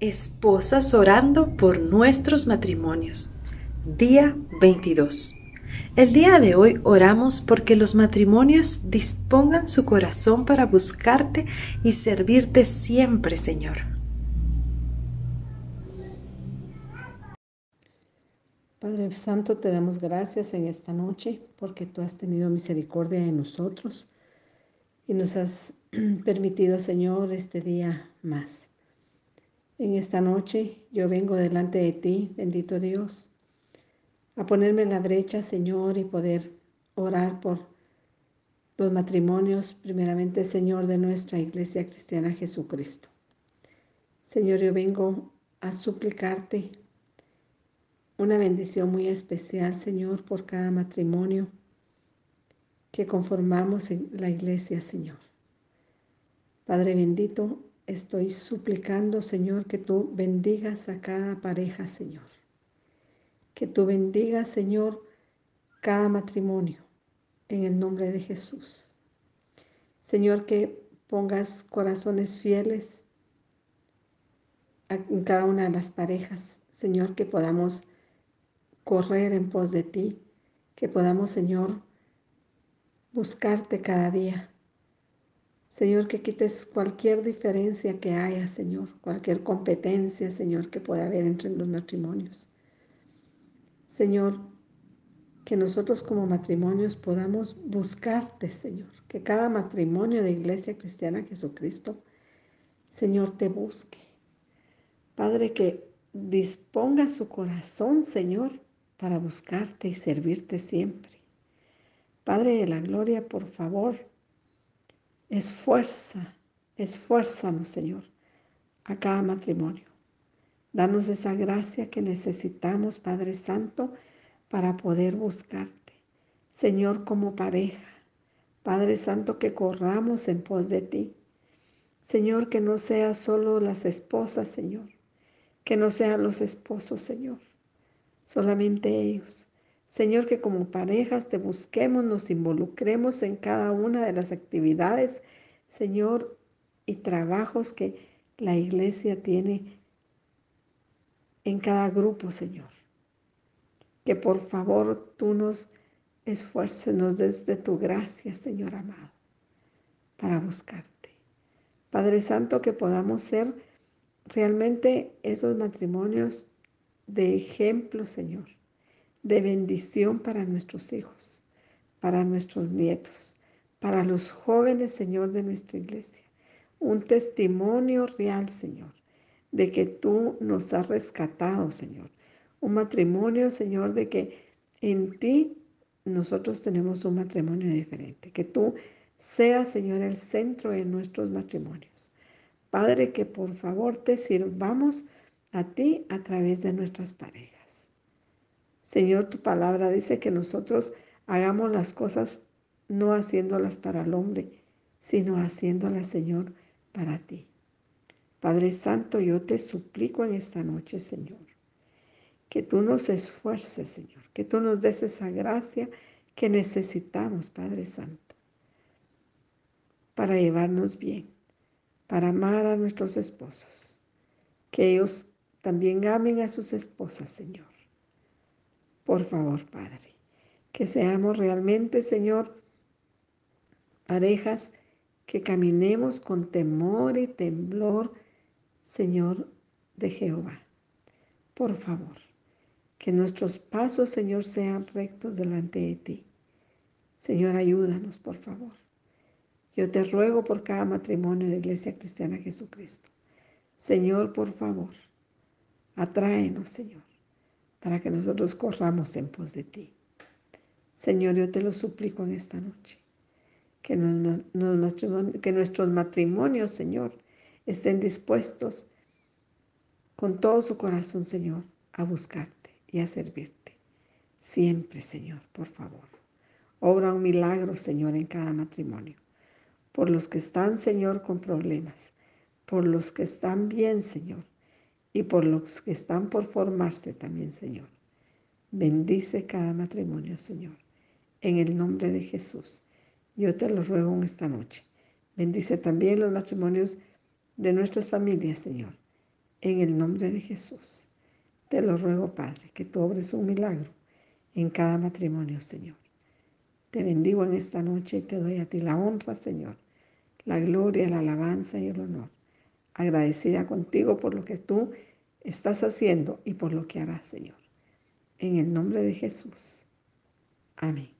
Esposas orando por nuestros matrimonios. Día 22. El día de hoy oramos porque los matrimonios dispongan su corazón para buscarte y servirte siempre, Señor. Padre Santo, te damos gracias en esta noche porque tú has tenido misericordia de nosotros y nos has permitido, Señor, este día más. En esta noche yo vengo delante de ti, bendito Dios, a ponerme en la brecha, Señor, y poder orar por los matrimonios, primeramente, Señor, de nuestra Iglesia Cristiana Jesucristo. Señor, yo vengo a suplicarte una bendición muy especial, Señor, por cada matrimonio que conformamos en la iglesia, Señor. Padre bendito, estoy suplicando, Señor, que tú bendigas a cada pareja, Señor. Que tú bendigas, Señor, cada matrimonio en el nombre de Jesús. Señor, que pongas corazones fieles en cada una de las parejas. Señor, que podamos correr en pos de ti, que podamos, Señor, buscarte cada día Señor, que quites cualquier diferencia que haya, Señor, cualquier competencia, Señor, que pueda haber entre los matrimonios. Señor, que nosotros como matrimonios podamos buscarte, Señor, que cada matrimonio de Iglesia Cristiana Jesucristo, Señor, te busque. Padre, que disponga su corazón, Señor, para buscarte y servirte siempre. Padre de la Gloria, por favor, Esfuerza, esfuérzanos, Señor, a cada matrimonio. Danos esa gracia que necesitamos, Padre Santo, para poder buscarte. Señor, como pareja. Padre Santo, que corramos en pos de ti. Señor, que no sea solo las esposas, Señor. Que no sean los esposos, Señor. Solamente ellos. Señor, que como parejas te busquemos, nos involucremos en cada una de las actividades, Señor, y trabajos que la iglesia tiene en cada grupo, Señor. Que por favor tú nos esfuerces, nos desde tu gracia, Señor amado, para buscarte. Padre Santo, que podamos ser realmente esos matrimonios de ejemplo, Señor de bendición para nuestros hijos, para nuestros nietos, para los jóvenes, Señor, de nuestra iglesia. Un testimonio real, Señor, de que tú nos has rescatado, Señor. Un matrimonio, Señor, de que en ti nosotros tenemos un matrimonio diferente. Que tú seas, Señor, el centro de nuestros matrimonios. Padre, que por favor te sirvamos a ti a través de nuestras parejas. Señor, tu palabra dice que nosotros hagamos las cosas no haciéndolas para el hombre, sino haciéndolas, Señor, para ti. Padre Santo, yo te suplico en esta noche, Señor, que tú nos esfuerces, Señor, que tú nos des esa gracia que necesitamos, Padre Santo, para llevarnos bien, para amar a nuestros esposos, que ellos también amen a sus esposas, Señor por favor, Padre, que seamos realmente, Señor, parejas que caminemos con temor y temblor, Señor de Jehová. Por favor, que nuestros pasos, Señor, sean rectos delante de ti. Señor, ayúdanos, por favor. Yo te ruego por cada matrimonio de Iglesia Cristiana Jesucristo. Señor, por favor, atráenos, Señor para que nosotros corramos en pos de ti. Señor, yo te lo suplico en esta noche. Que, que nuestros matrimonios, Señor, estén dispuestos con todo su corazón, Señor, a buscarte y a servirte. Siempre, Señor, por favor. Obra un milagro, Señor, en cada matrimonio. Por los que están, Señor, con problemas. Por los que están bien, Señor y por los que están por formarse también, Señor. Bendice cada matrimonio, Señor. En el nombre de Jesús. Yo te lo ruego en esta noche. Bendice también los matrimonios de nuestras familias, Señor. En el nombre de Jesús, te lo ruego, Padre, que tú obres un milagro en cada matrimonio, Señor. Te bendigo en esta noche y te doy a ti la honra, Señor, la gloria, la alabanza y el honor. Agradecida contigo por lo que tú estás haciendo y por lo que harás, Señor. En el nombre de Jesús. Amén.